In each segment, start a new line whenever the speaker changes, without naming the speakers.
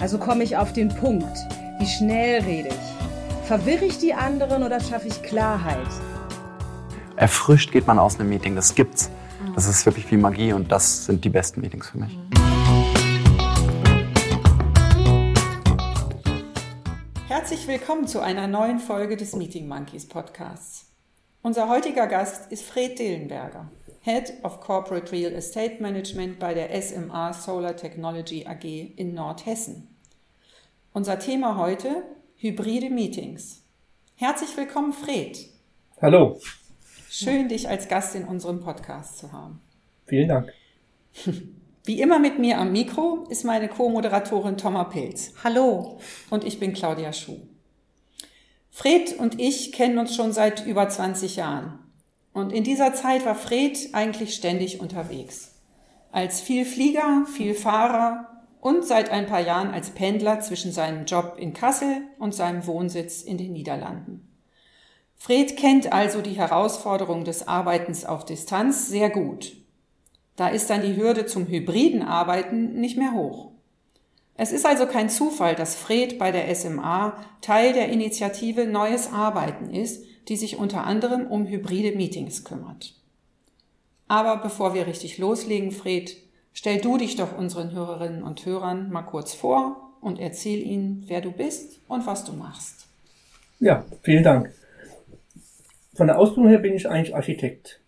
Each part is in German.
Also komme ich auf den Punkt. Wie schnell rede ich? Verwirre ich die anderen oder schaffe ich Klarheit?
Erfrischt geht man aus einem Meeting, das gibt's. Das ist wirklich wie Magie und das sind die besten Meetings für mich.
Herzlich willkommen zu einer neuen Folge des Meeting Monkeys Podcasts. Unser heutiger Gast ist Fred Dillenberger, Head of Corporate Real Estate Management bei der SMA Solar Technology AG in Nordhessen. Unser Thema heute hybride Meetings. Herzlich willkommen, Fred.
Hallo.
Schön, dich als Gast in unserem Podcast zu haben.
Vielen Dank.
Wie immer mit mir am Mikro ist meine Co-Moderatorin Thomas Pilz.
Hallo.
Und ich bin Claudia Schuh. Fred und ich kennen uns schon seit über 20 Jahren. Und in dieser Zeit war Fred eigentlich ständig unterwegs. Als Vielflieger, Vielfahrer und seit ein paar Jahren als Pendler zwischen seinem Job in Kassel und seinem Wohnsitz in den Niederlanden. Fred kennt also die Herausforderung des Arbeitens auf Distanz sehr gut. Da ist dann die Hürde zum hybriden Arbeiten nicht mehr hoch. Es ist also kein Zufall, dass Fred bei der SMA Teil der Initiative Neues Arbeiten ist, die sich unter anderem um hybride Meetings kümmert. Aber bevor wir richtig loslegen, Fred, stell du dich doch unseren Hörerinnen und Hörern mal kurz vor und erzähl ihnen, wer du bist und was du machst.
Ja, vielen Dank. Von der Ausbildung her bin ich eigentlich Architekt.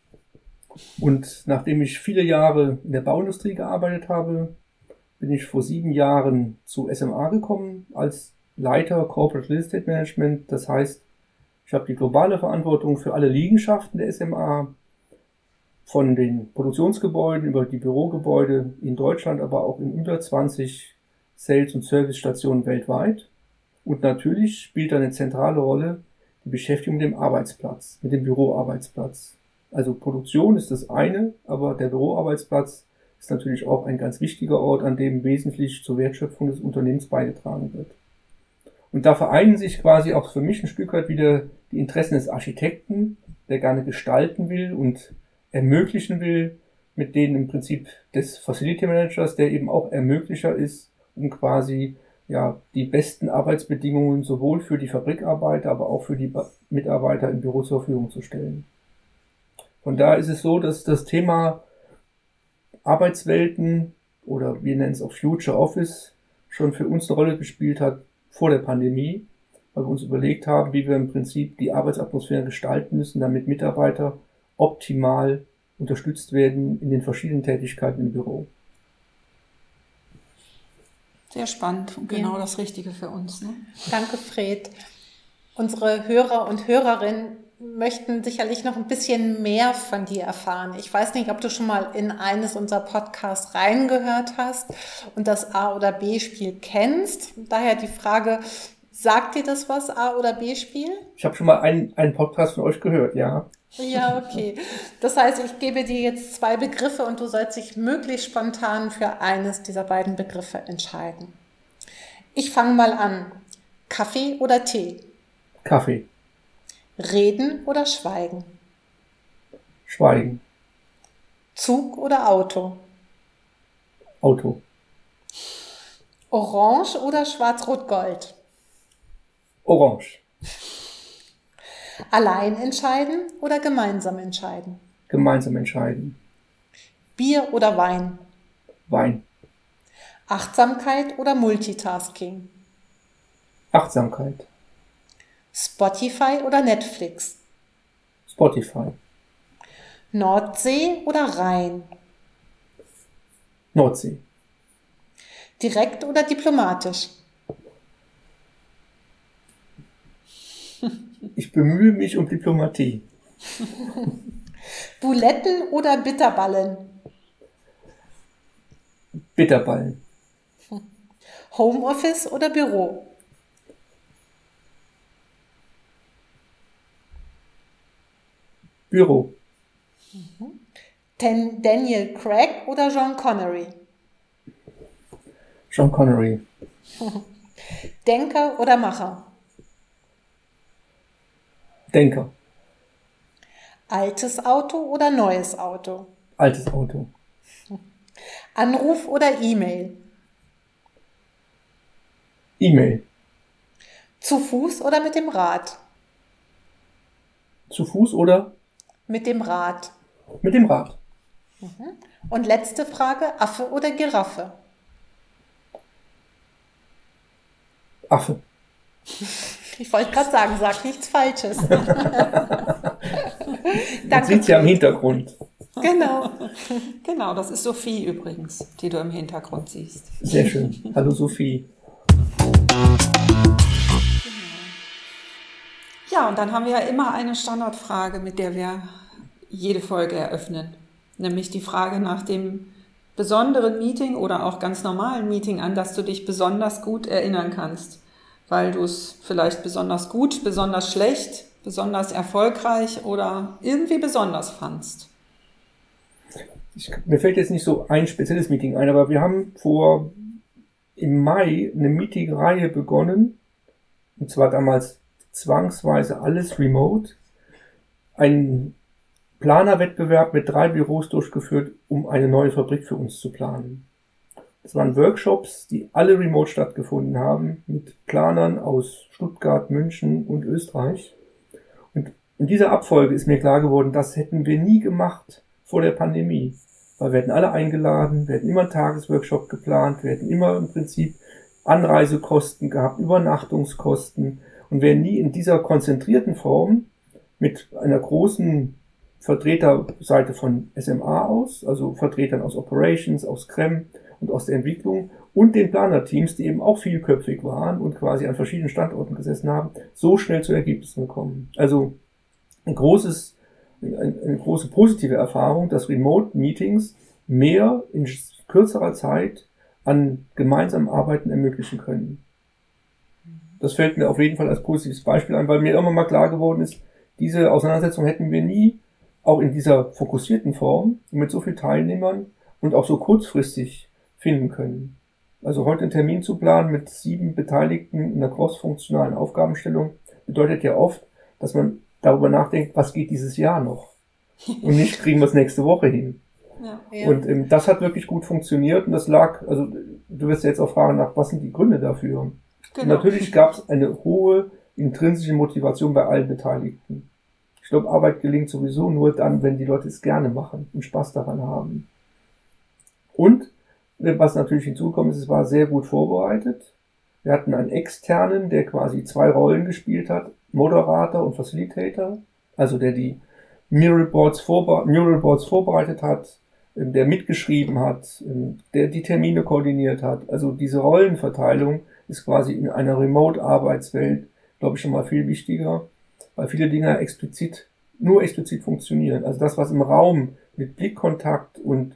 Und nachdem ich viele Jahre in der Bauindustrie gearbeitet habe, bin ich vor sieben Jahren zu SMA gekommen als Leiter Corporate Real Estate Management. Das heißt, ich habe die globale Verantwortung für alle Liegenschaften der SMA, von den Produktionsgebäuden über die Bürogebäude in Deutschland, aber auch in über 20 Sales- und Servicestationen weltweit. Und natürlich spielt eine zentrale Rolle die Beschäftigung mit dem Arbeitsplatz, mit dem Büroarbeitsplatz. Also Produktion ist das eine, aber der Büroarbeitsplatz ist natürlich auch ein ganz wichtiger Ort, an dem wesentlich zur Wertschöpfung des Unternehmens beigetragen wird. Und da vereinen sich quasi auch für mich ein Stück weit wieder die Interessen des Architekten, der gerne gestalten will und ermöglichen will, mit denen im Prinzip des Facility Managers, der eben auch Ermöglicher ist, um quasi ja, die besten Arbeitsbedingungen sowohl für die Fabrikarbeiter, aber auch für die Mitarbeiter im Büro zur Verfügung zu stellen. Von daher ist es so, dass das Thema Arbeitswelten oder wir nennen es auch Future Office schon für uns eine Rolle gespielt hat vor der Pandemie, weil wir uns überlegt haben, wie wir im Prinzip die Arbeitsatmosphäre gestalten müssen, damit Mitarbeiter optimal unterstützt werden in den verschiedenen Tätigkeiten im Büro.
Sehr spannend und genau ja. das Richtige für uns. Ne?
Danke, Fred. Unsere Hörer und Hörerinnen möchten sicherlich noch ein bisschen mehr von dir erfahren. Ich weiß nicht, ob du schon mal in eines unserer Podcasts reingehört hast und das A- oder B-Spiel kennst. Daher die Frage, sagt dir das was, A- oder B-Spiel?
Ich habe schon mal einen, einen Podcast von euch gehört, ja.
Ja, okay. Das heißt, ich gebe dir jetzt zwei Begriffe und du sollst dich möglichst spontan für eines dieser beiden Begriffe entscheiden. Ich fange mal an. Kaffee oder Tee?
Kaffee.
Reden oder schweigen?
Schweigen.
Zug oder Auto?
Auto.
Orange oder Schwarz-Rot-Gold?
Orange.
Allein entscheiden oder gemeinsam entscheiden?
Gemeinsam entscheiden.
Bier oder Wein?
Wein.
Achtsamkeit oder Multitasking?
Achtsamkeit.
Spotify oder Netflix?
Spotify.
Nordsee oder Rhein?
Nordsee.
Direkt oder diplomatisch?
Ich bemühe mich um Diplomatie.
Buletten oder Bitterballen?
Bitterballen.
Homeoffice oder Büro?
Büro.
Dan Daniel Craig oder Sean Connery?
Sean Connery.
Denker oder Macher?
Denker.
Altes Auto oder neues Auto?
Altes Auto.
Anruf oder E-Mail?
E-Mail.
Zu Fuß oder mit dem Rad?
Zu Fuß oder
Mit dem Rad.
mit dem Rad.
Und letzte Frage, Affe oder Giraffe?
Affe.
Ich wollte gerade sagen, sag nichts Falsches. Danke.
sieht ja im Hintergrund.
Genau.
Genau, das ist Sophie übrigens, die du im Hintergrund siehst.
Sehr schön. Hallo Sophie.
Ja, und dann haben wir ja immer eine Standardfrage, mit der wir jede Folge eröffnen. Nämlich die Frage nach dem besonderen Meeting oder auch ganz normalen Meeting, an das du dich besonders gut erinnern kannst. Weil du es vielleicht besonders gut, besonders schlecht, besonders erfolgreich oder irgendwie besonders fandst.
Ich, mir fällt jetzt nicht so ein spezielles Meeting ein, aber wir haben vor im Mai eine Meetingreihe begonnen. Und zwar damals zwangsweise alles remote. Ein Planerwettbewerb mit drei Büros durchgeführt, um eine neue Fabrik für uns zu planen. Das waren Workshops, die alle remote stattgefunden haben, mit Planern aus Stuttgart, München und Österreich. Und in dieser Abfolge ist mir klar geworden, das hätten wir nie gemacht vor der Pandemie. Weil wir hätten alle eingeladen, wir hätten immer einen Tagesworkshop geplant, wir hätten immer im Prinzip Anreisekosten gehabt, Übernachtungskosten und wären nie in dieser konzentrierten Form mit einer großen Vertreterseite von SMA aus, also Vertretern aus Operations, aus CREM und aus der Entwicklung und den Planerteams, die eben auch vielköpfig waren und quasi an verschiedenen Standorten gesessen haben, so schnell zu Ergebnissen gekommen. Also ein großes, eine, große positive Erfahrung, dass Remote-Meetings mehr in kürzerer Zeit an gemeinsamen Arbeiten ermöglichen können. Das fällt mir auf jeden Fall als positives Beispiel ein, weil mir immer mal klar geworden ist, diese Auseinandersetzung hätten wir nie auch in dieser fokussierten Form mit so vielen Teilnehmern und auch so kurzfristig finden können. Also heute einen Termin zu planen mit sieben Beteiligten in einer crossfunktionalen Aufgabenstellung bedeutet ja oft, dass man darüber nachdenkt, was geht dieses Jahr noch und nicht kriegen wir es nächste Woche hin.
Ja.
Und ähm, das hat wirklich gut funktioniert und das lag, also du wirst jetzt auch fragen nach, was sind die Gründe dafür?
Genau.
natürlich gab es eine hohe intrinsische Motivation bei allen Beteiligten. Ich glaube, Arbeit gelingt sowieso nur dann, wenn die Leute es gerne machen und Spaß daran haben. Und was natürlich hinzukommt, ist, es war sehr gut vorbereitet. Wir hatten einen externen, der quasi zwei Rollen gespielt hat, Moderator und Facilitator, also der die Mural Boards, vorbe Mural vorbereitet hat, ähm, der mitgeschrieben hat, ähm, der die Termine koordiniert hat. Also diese Rollenverteilung ist quasi in einer Remote-Arbeitswelt, glaube ich, schon mal viel wichtiger, weil viele Dinge explizit, nur explizit funktionieren. Also das, was im Raum mit Blickkontakt und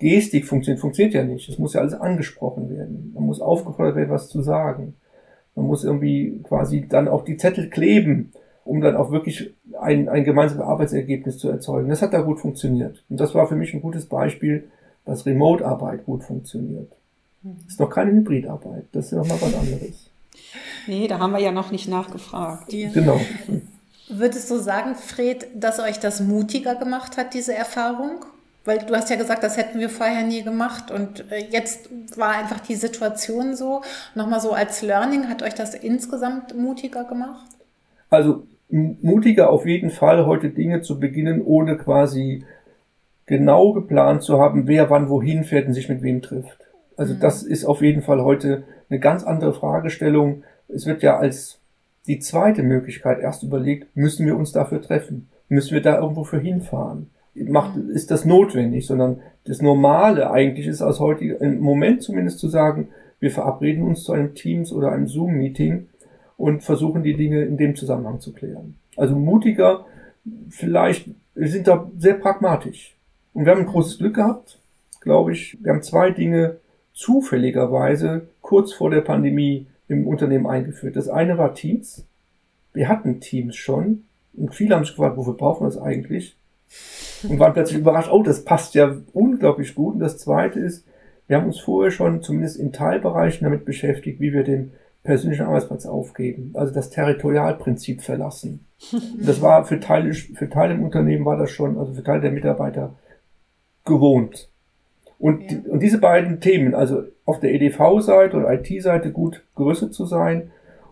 Gestik funktioniert, funktioniert ja nicht. Es muss ja alles angesprochen werden. Man muss aufgefordert werden, was zu sagen. Man muss irgendwie quasi dann auch die Zettel kleben, um dann auch wirklich ein, ein gemeinsames Arbeitsergebnis zu erzeugen. Das hat da gut funktioniert. Und das war für mich ein gutes Beispiel, dass Remote-Arbeit gut funktioniert. Das ist noch keine Hybridarbeit. Das ist nochmal was anderes.
Nee, da haben wir ja noch nicht nachgefragt.
Genau.
Würdest du sagen, Fred, dass euch das mutiger gemacht hat, diese Erfahrung? Weil du hast ja gesagt, das hätten wir vorher nie gemacht und äh, jetzt war einfach die Situation so. Nochmal so als Learning, hat euch das insgesamt mutiger gemacht?
Also mutiger auf jeden Fall, heute Dinge zu beginnen, ohne quasi genau geplant zu haben, wer wann wohin fährt und sich mit wem trifft. Also das ist auf jeden Fall heute eine ganz andere Fragestellung. Es wird ja als die zweite Möglichkeit erst überlegt, müssen wir uns dafür treffen? Müssen wir da irgendwo für hinfahren? Macht, ist das notwendig? Sondern das Normale eigentlich ist aus heutiger, im Moment zumindest zu sagen, wir verabreden uns zu einem Teams- oder einem Zoom-Meeting und versuchen die Dinge in dem Zusammenhang zu klären. Also mutiger, vielleicht, wir sind da sehr pragmatisch. Und wir haben ein großes Glück gehabt, glaube ich. Wir haben zwei Dinge zufälligerweise kurz vor der Pandemie im Unternehmen eingeführt. Das eine war Teams. Wir hatten Teams schon und viele haben sich gefragt, wofür brauchen wir das eigentlich? Und waren plötzlich überrascht, oh, das passt ja unglaublich gut. Und das zweite ist, wir haben uns vorher schon zumindest in Teilbereichen damit beschäftigt, wie wir den persönlichen Arbeitsplatz aufgeben, also das Territorialprinzip verlassen. Das war für Teile, für Teile im Unternehmen war das schon, also für Teile der Mitarbeiter gewohnt. Und, ja. und diese beiden Themen, also auf der EDV-Seite oder IT-Seite gut gerüstet zu sein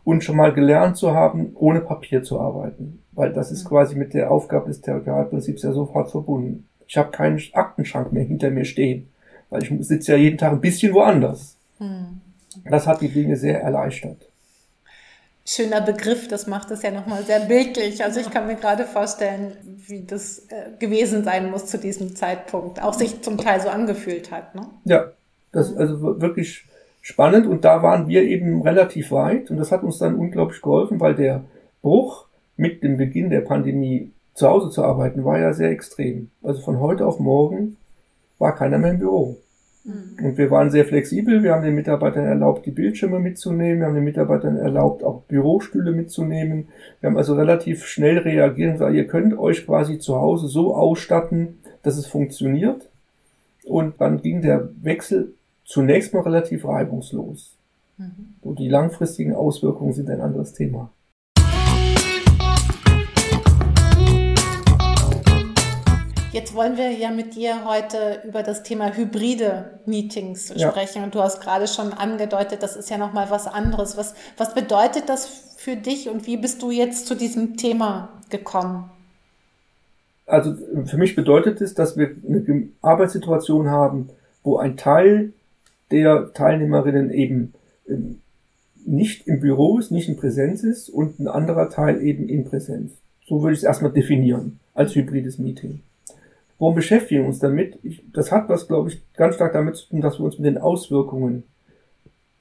und schon mal gelernt zu haben, ohne Papier zu arbeiten. Weil das ist mhm. quasi mit der Aufgabe des Territorialprinzips ja sofort verbunden. Ich habe keinen Aktenschrank mehr hinter mir stehen, weil ich sitze ja jeden Tag ein bisschen woanders. Mhm. Das hat die Dinge sehr erleichtert.
Schöner Begriff, das macht es ja nochmal sehr bildlich. Also ich kann mir gerade vorstellen, wie das äh, gewesen sein muss zu diesem Zeitpunkt. Auch sich zum Teil so angefühlt hat. Ne?
Ja, das ist also wirklich spannend und da waren wir eben relativ weit und das hat uns dann unglaublich geholfen, weil der Bruch mit dem Beginn der Pandemie zu Hause zu arbeiten war ja sehr extrem. Also von heute auf morgen war keiner mehr im Büro. Mhm. Und wir waren sehr flexibel. Wir haben den Mitarbeitern erlaubt, die Bildschirme mitzunehmen. Wir haben den Mitarbeitern erlaubt, auch Bürostühle mitzunehmen. Wir haben also relativ schnell reagiert und gesagt, ihr könnt euch quasi zu Hause so ausstatten, dass es funktioniert. Und dann ging der Wechsel zunächst mal relativ reibungslos. Mhm. So, die langfristigen Auswirkungen sind ein anderes Thema.
Jetzt wollen wir ja mit dir heute über das Thema hybride Meetings ja. sprechen. Und du hast gerade schon angedeutet, das ist ja nochmal was anderes. Was, was bedeutet das für dich und wie bist du jetzt zu diesem Thema gekommen?
Also für mich bedeutet es, dass wir eine Arbeitssituation haben, wo ein Teil der Teilnehmerinnen eben ähm, nicht im Büro ist, nicht in Präsenz ist und ein anderer Teil eben in Präsenz. So würde ich es erstmal definieren als hybrides Meeting. Warum beschäftigen wir uns damit? Ich, das hat was, glaube ich, ganz stark damit zu tun, dass wir uns mit den Auswirkungen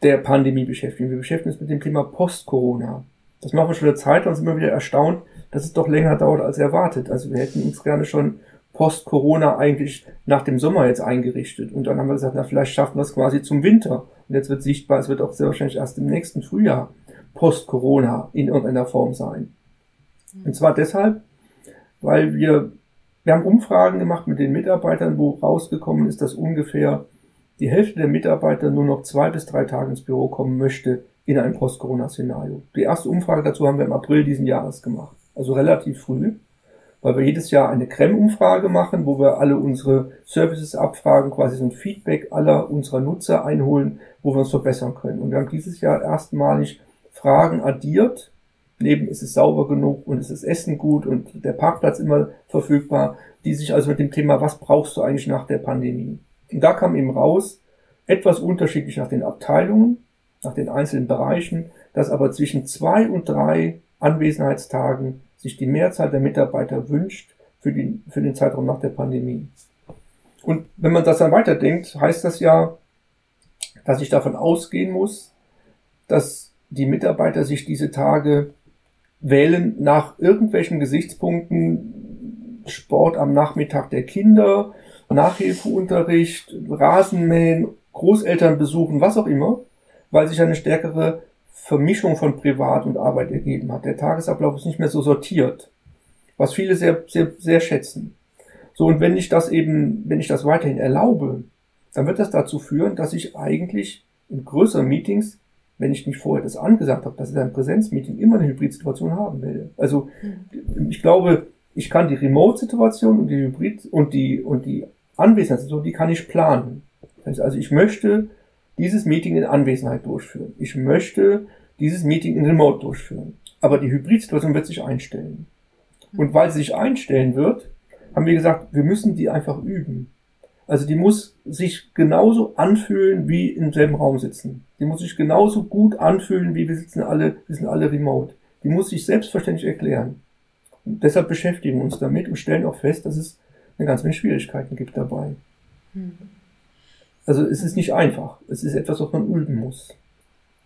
der Pandemie beschäftigen. Wir beschäftigen uns mit dem Thema Post-Corona. Das machen wir schon eine Zeit und sind immer wieder erstaunt, dass es doch länger dauert als erwartet. Also wir hätten uns gerne schon Post-Corona eigentlich nach dem Sommer jetzt eingerichtet. Und dann haben wir gesagt, na, vielleicht schaffen wir es quasi zum Winter. Und jetzt wird sichtbar, es wird auch sehr wahrscheinlich erst im nächsten Frühjahr Post-Corona in irgendeiner Form sein. Und zwar deshalb, weil wir wir haben Umfragen gemacht mit den Mitarbeitern, wo rausgekommen ist, dass ungefähr die Hälfte der Mitarbeiter nur noch zwei bis drei Tage ins Büro kommen möchte in einem Post-Corona-Szenario. Die erste Umfrage dazu haben wir im April diesen Jahres gemacht. Also relativ früh, weil wir jedes Jahr eine Creme-Umfrage machen, wo wir alle unsere Services abfragen, quasi so ein Feedback aller unserer Nutzer einholen, wo wir uns verbessern können. Und wir haben dieses Jahr erstmalig Fragen addiert Neben ist es sauber genug und ist es Essen gut und der Parkplatz immer verfügbar, die sich also mit dem Thema, was brauchst du eigentlich nach der Pandemie? Und da kam eben raus, etwas unterschiedlich nach den Abteilungen, nach den einzelnen Bereichen, dass aber zwischen zwei und drei Anwesenheitstagen sich die Mehrzahl der Mitarbeiter wünscht für, die, für den Zeitraum nach der Pandemie. Und wenn man das dann weiterdenkt, heißt das ja, dass ich davon ausgehen muss, dass die Mitarbeiter sich diese Tage wählen nach irgendwelchen Gesichtspunkten Sport am Nachmittag der Kinder, Nachhilfeunterricht, Rasenmähen, Großeltern besuchen, was auch immer, weil sich eine stärkere Vermischung von Privat und Arbeit ergeben hat. Der Tagesablauf ist nicht mehr so sortiert, was viele sehr, sehr, sehr schätzen. So, und wenn ich das eben, wenn ich das weiterhin erlaube, dann wird das dazu führen, dass ich eigentlich in größeren Meetings wenn ich nicht vorher das angesagt habe, dass ich ein Präsenzmeeting immer eine Hybrid-Situation haben will. Also mhm. ich glaube, ich kann die Remote-Situation und die Hybrid und die und die Anwesenheitssituation, die kann ich planen. Also ich möchte dieses Meeting in Anwesenheit durchführen. Ich möchte dieses Meeting in Remote durchführen. Aber die Hybrid-Situation wird sich einstellen. Und weil sie sich einstellen wird, haben wir gesagt, wir müssen die einfach üben. Also die muss sich genauso anfühlen wie im selben Raum sitzen. Die muss sich genauso gut anfühlen wie wir sitzen alle, wir sind alle remote. Die muss sich selbstverständlich erklären. Und deshalb beschäftigen wir uns damit und stellen auch fest, dass es eine ganze Menge Schwierigkeiten gibt dabei. Hm. Also es ist nicht einfach. Es ist etwas, was man üben muss.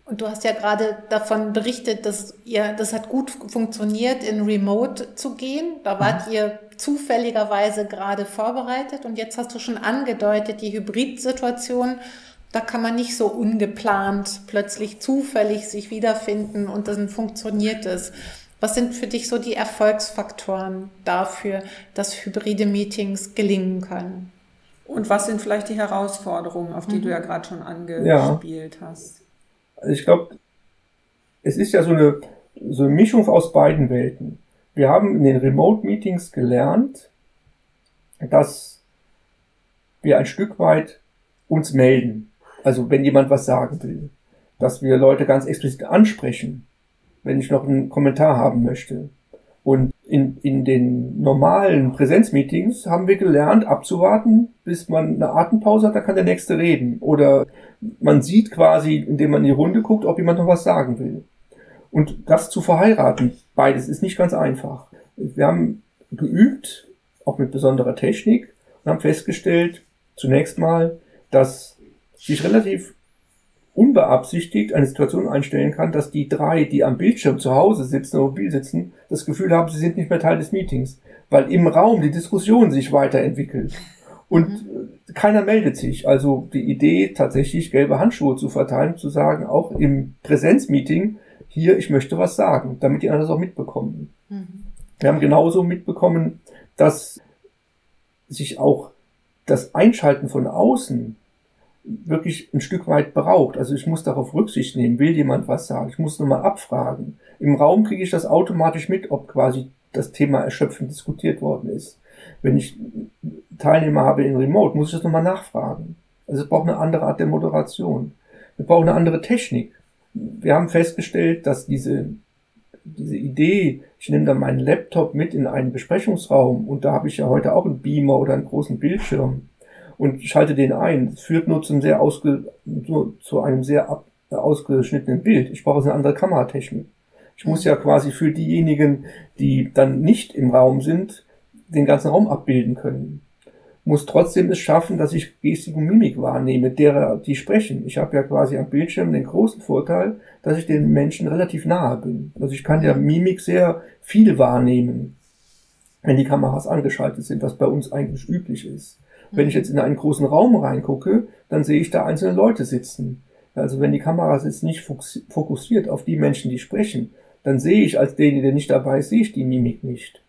Und du hast ja gerade davon berichtet, dass ihr, das hat gut funktioniert, in Remote zu gehen. Da wart mhm. ihr zufälligerweise gerade vorbereitet und jetzt hast du schon angedeutet, die Hybrid-Situation Da kann man nicht so ungeplant plötzlich zufällig sich wiederfinden und dann funktioniert es. Was sind für dich so die Erfolgsfaktoren dafür, dass hybride Meetings gelingen können?
Und was sind vielleicht die Herausforderungen, auf die mhm. du ja gerade schon angespielt ja. hast?
Also ich glaube, es ist ja so eine, so eine Mischung aus beiden Welten. Wir haben in den Remote-Meetings gelernt, dass wir ein Stück weit uns melden. Also wenn jemand was sagen will. Dass wir Leute ganz explizit ansprechen wenn ich noch einen Kommentar haben möchte. Und in, in den normalen Präsenzmeetings haben wir gelernt, abzuwarten, bis man eine Atempause hat, dann kann der Nächste reden. Oder man sieht quasi, indem man in die Runde guckt, ob jemand noch was sagen will. Und das zu verheiraten, beides ist nicht ganz einfach. Wir haben geübt, auch mit besonderer Technik, und haben festgestellt, zunächst mal, dass sich relativ unbeabsichtigt eine Situation einstellen kann, dass die drei, die am Bildschirm zu Hause sitzen oder mobil sitzen, das Gefühl haben, sie sind nicht mehr Teil des Meetings, weil im Raum die Diskussion sich weiterentwickelt. Und mhm. keiner meldet sich. Also die Idee, tatsächlich gelbe Handschuhe zu verteilen, zu sagen, auch im Präsenzmeeting, hier, ich möchte was sagen, damit die anderen das auch mitbekommen. Mhm. Wir haben genauso mitbekommen, dass sich auch das Einschalten von außen wirklich ein Stück weit braucht. Also ich muss darauf Rücksicht nehmen, will jemand was sagen, ich muss nochmal abfragen. Im Raum kriege ich das automatisch mit, ob quasi das Thema erschöpfend diskutiert worden ist. Wenn ich Teilnehmer habe in Remote, muss ich das nochmal nachfragen. Also es braucht eine andere Art der Moderation. Wir brauchen eine andere Technik. Wir haben festgestellt, dass diese, diese Idee, ich nehme dann meinen Laptop mit in einen Besprechungsraum und da habe ich ja heute auch einen Beamer oder einen großen Bildschirm und schalte den ein. Das führt nur zum sehr ausge, nur zu einem sehr ab, ausgeschnittenen Bild. Ich brauche eine andere Kameratechnik. Ich muss ja quasi für diejenigen, die dann nicht im Raum sind, den ganzen Raum abbilden können. Muss trotzdem es schaffen, dass ich Gestik und Mimik wahrnehme, derer, die sprechen. Ich habe ja quasi am Bildschirm den großen Vorteil, dass ich den Menschen relativ nahe bin. Also ich kann ja Mimik sehr viel wahrnehmen, wenn die Kameras angeschaltet sind, was bei uns eigentlich üblich ist. Wenn ich jetzt in einen großen Raum reingucke, dann sehe ich da einzelne Leute sitzen. Also wenn die Kamera jetzt nicht fokussiert auf die Menschen, die sprechen, dann sehe ich als derjenige, der nicht dabei ist, sehe ich die Mimik nicht.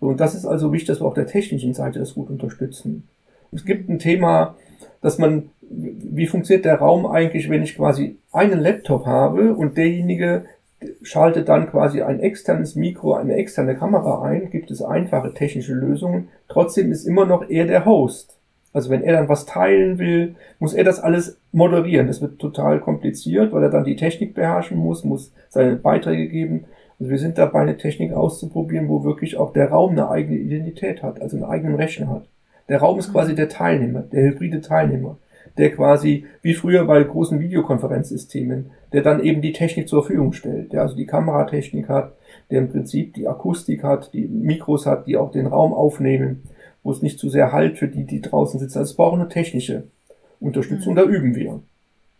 Und das ist also wichtig, dass wir auf der technischen Seite das gut unterstützen. Es gibt ein Thema, dass man, wie funktioniert der Raum eigentlich, wenn ich quasi einen Laptop habe und derjenige schaltet dann quasi ein externes Mikro, eine externe Kamera ein, gibt es einfache technische Lösungen. Trotzdem ist immer noch er der Host. Also wenn er dann was teilen will, muss er das alles moderieren. Das wird total kompliziert, weil er dann die Technik beherrschen muss, muss seine Beiträge geben. Also wir sind dabei, eine Technik auszuprobieren, wo wirklich auch der Raum eine eigene Identität hat, also einen eigenen Rechner hat. Der Raum ist quasi der Teilnehmer, der hybride Teilnehmer, der quasi, wie früher bei großen Videokonferenzsystemen, der dann eben die Technik zur Verfügung stellt, der also die Kameratechnik hat, der im Prinzip die Akustik hat, die Mikros hat, die auch den Raum aufnehmen wo es nicht zu sehr halt für die, die draußen sitzen. Also es braucht eine technische Unterstützung, mhm. da üben wir.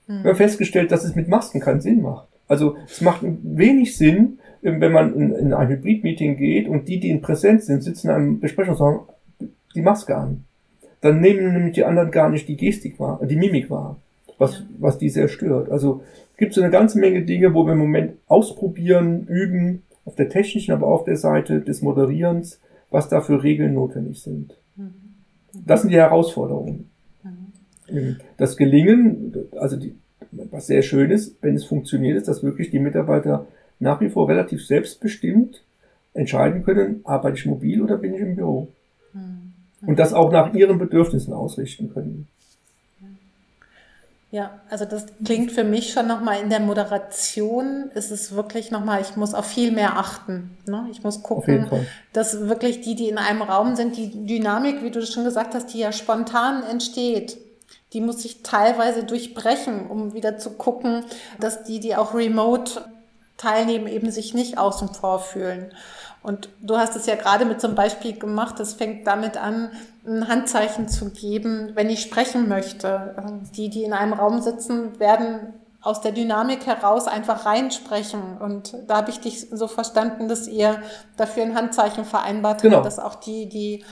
Mhm. Wir haben festgestellt, dass es mit Masken keinen Sinn macht. Also es macht wenig Sinn, wenn man in, in ein Hybrid-Meeting geht und die, die in Präsenz sind, sitzen in einem Besprechungsraum die Maske an. Dann nehmen nämlich die anderen gar nicht die Gestik wahr, die Mimik wahr, was, was die sehr stört. Also es gibt so eine ganze Menge Dinge, wo wir im Moment ausprobieren, üben, auf der technischen, aber auch auf der Seite des Moderierens, was da für Regeln notwendig sind. Das sind die Herausforderungen. Das Gelingen, also die, was sehr schön ist, wenn es funktioniert, ist, dass wirklich die Mitarbeiter nach wie vor relativ selbstbestimmt entscheiden können, arbeite ich mobil oder bin ich im Büro. Und das auch nach ihren Bedürfnissen ausrichten können.
Ja, also das klingt für mich schon nochmal in der Moderation ist es wirklich nochmal, ich muss auf viel mehr achten. Ne? Ich muss gucken, dass wirklich die, die in einem Raum sind, die Dynamik, wie du schon gesagt hast, die ja spontan entsteht, die muss ich teilweise durchbrechen, um wieder zu gucken, dass die, die auch remote teilnehmen, eben sich nicht außen vor fühlen. Und du hast es ja gerade mit zum Beispiel gemacht, das fängt damit an, ein Handzeichen zu geben, wenn ich sprechen möchte. Die, die in einem Raum sitzen, werden aus der Dynamik heraus einfach reinsprechen. Und da habe ich dich so verstanden, dass ihr dafür ein Handzeichen vereinbart
Genau.
habt, dass auch die, die,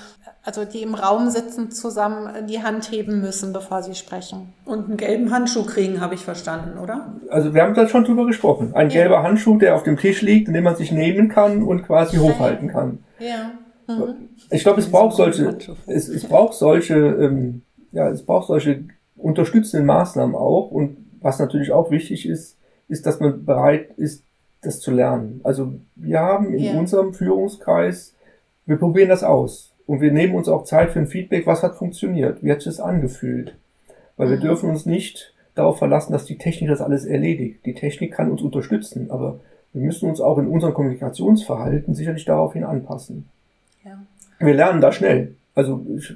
also die im Raum sitzen, zusammen die Hand heben müssen, bevor sie sprechen.
Und einen gelben Handschuh kriegen, habe ich verstanden, oder?
Also wir haben da schon drüber gesprochen. Ein
Ja.
gelber Handschuh, der auf dem Tisch liegt, in dem man sich nehmen kann und quasi hochhalten kann.
Ja. Mhm.
Ich glaube, es braucht solche, es, es braucht solche, ähm, ja, es braucht solche unterstützenden Maßnahmen auch. Und was natürlich auch wichtig ist, ist, dass man bereit ist, das zu lernen. Also wir haben in
Ja.
unserem Führungskreis, wir probieren das aus. Und wir nehmen uns auch Zeit für ein Feedback, was hat funktioniert, wie hat sich das angefühlt. Weil wir
Mhm.
dürfen uns nicht darauf verlassen, dass die Technik das alles erledigt. Die Technik kann uns unterstützen, aber wir müssen uns auch in unserem Kommunikationsverhalten sicherlich daraufhin anpassen.
Ja.
Wir lernen da schnell. Also ich,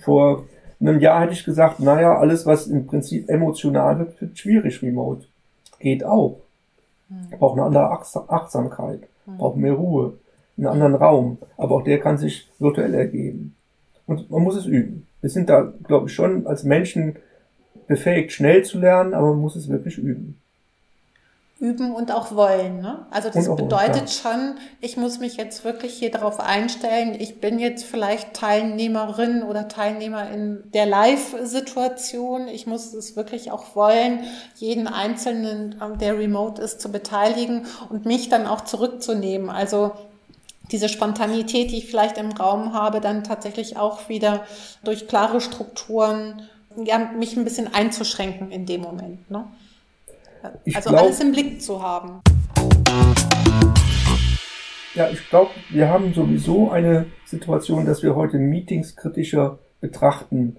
vor einem Jahr hätte ich gesagt, naja, alles, was im Prinzip emotional wird, wird schwierig remote. Geht auch. Braucht eine andere Achs- Achtsamkeit, braucht mehr Ruhe, einen anderen Raum. Aber auch der kann sich virtuell ergeben. Und man muss es üben. Wir sind da, glaube ich, schon als Menschen befähigt, schnell zu lernen, aber man muss es wirklich üben.
Üben und auch wollen. Ne? Also das
Und
bedeutet schon, ich muss mich jetzt wirklich hier darauf einstellen. Ich bin jetzt vielleicht Teilnehmerin oder Teilnehmer in der Live-Situation. Ich muss es wirklich auch wollen, jeden Einzelnen, ähm, der remote ist, zu beteiligen und mich dann auch zurückzunehmen. Also diese Spontanität, die ich vielleicht im Raum habe, dann tatsächlich auch wieder durch klare Strukturen, ja, mich ein bisschen einzuschränken in dem Moment. Ne?
Ich
also
glaub-
alles im Blick zu haben.
Ja, ich glaube, wir haben sowieso eine Situation, dass wir heute Meetings kritischer betrachten.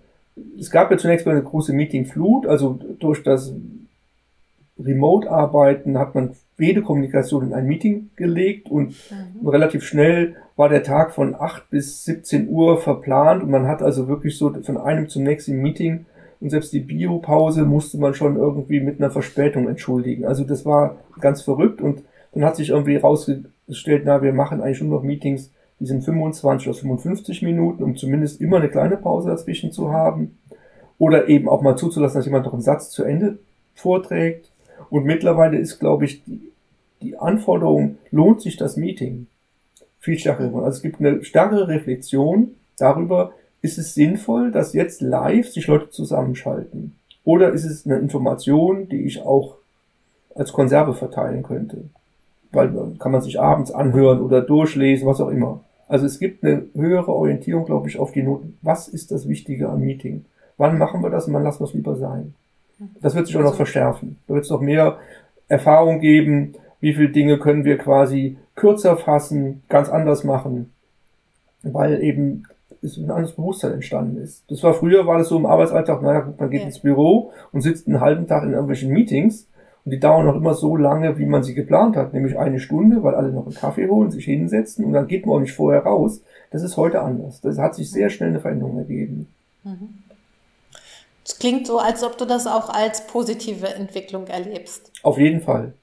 Es gab ja zunächst mal eine große Meetingflut, also durch das Remote-Arbeiten hat man jede Kommunikation in ein Meeting gelegt und relativ schnell war der Tag von 8 bis 17 Uhr verplant und man hat also wirklich so von einem zum nächsten Meeting und selbst die Biopause musste man schon irgendwie mit einer Verspätung entschuldigen. Also das war ganz verrückt und dann hat sich irgendwie rausgestellt, na, wir machen eigentlich nur noch Meetings, die sind 25 oder 55 Minuten, um zumindest immer eine kleine Pause dazwischen zu haben. Oder eben auch mal zuzulassen, dass jemand noch einen Satz zu Ende vorträgt. Und mittlerweile ist, glaube ich, die, die Anforderung, lohnt sich das Meeting? Viel stärker geworden. Also es gibt eine stärkere Reflexion darüber, ist es sinnvoll, dass jetzt live sich Leute zusammenschalten? Oder ist es eine Information, die ich auch als Konserve verteilen könnte? Weil dann kann man sich abends anhören oder durchlesen, was auch immer. Also es gibt eine höhere Orientierung, glaube ich, auf die Noten. Was ist das Wichtige am Meeting? Wann machen wir das und wann lassen wir es lieber sein? Das wird sich auch noch verschärfen. Da wird es noch mehr Erfahrung geben, wie viele Dinge können wir quasi kürzer fassen, ganz anders machen, weil eben es ein anderes Bewusstsein entstanden ist. Das war früher, war das so im Arbeitsalltag, naja, gut, man geht
Ja.
ins Büro und sitzt einen halben Tag in irgendwelchen Meetings und die dauern noch immer so lange, wie man sie geplant hat, nämlich eine Stunde, weil alle noch einen Kaffee holen, sich hinsetzen und dann geht man auch nicht vorher raus. Das ist heute anders. Das hat sich sehr schnell eine Veränderung ergeben.
Es klingt so, als ob du das auch als positive Entwicklung erlebst.
Auf jeden Fall.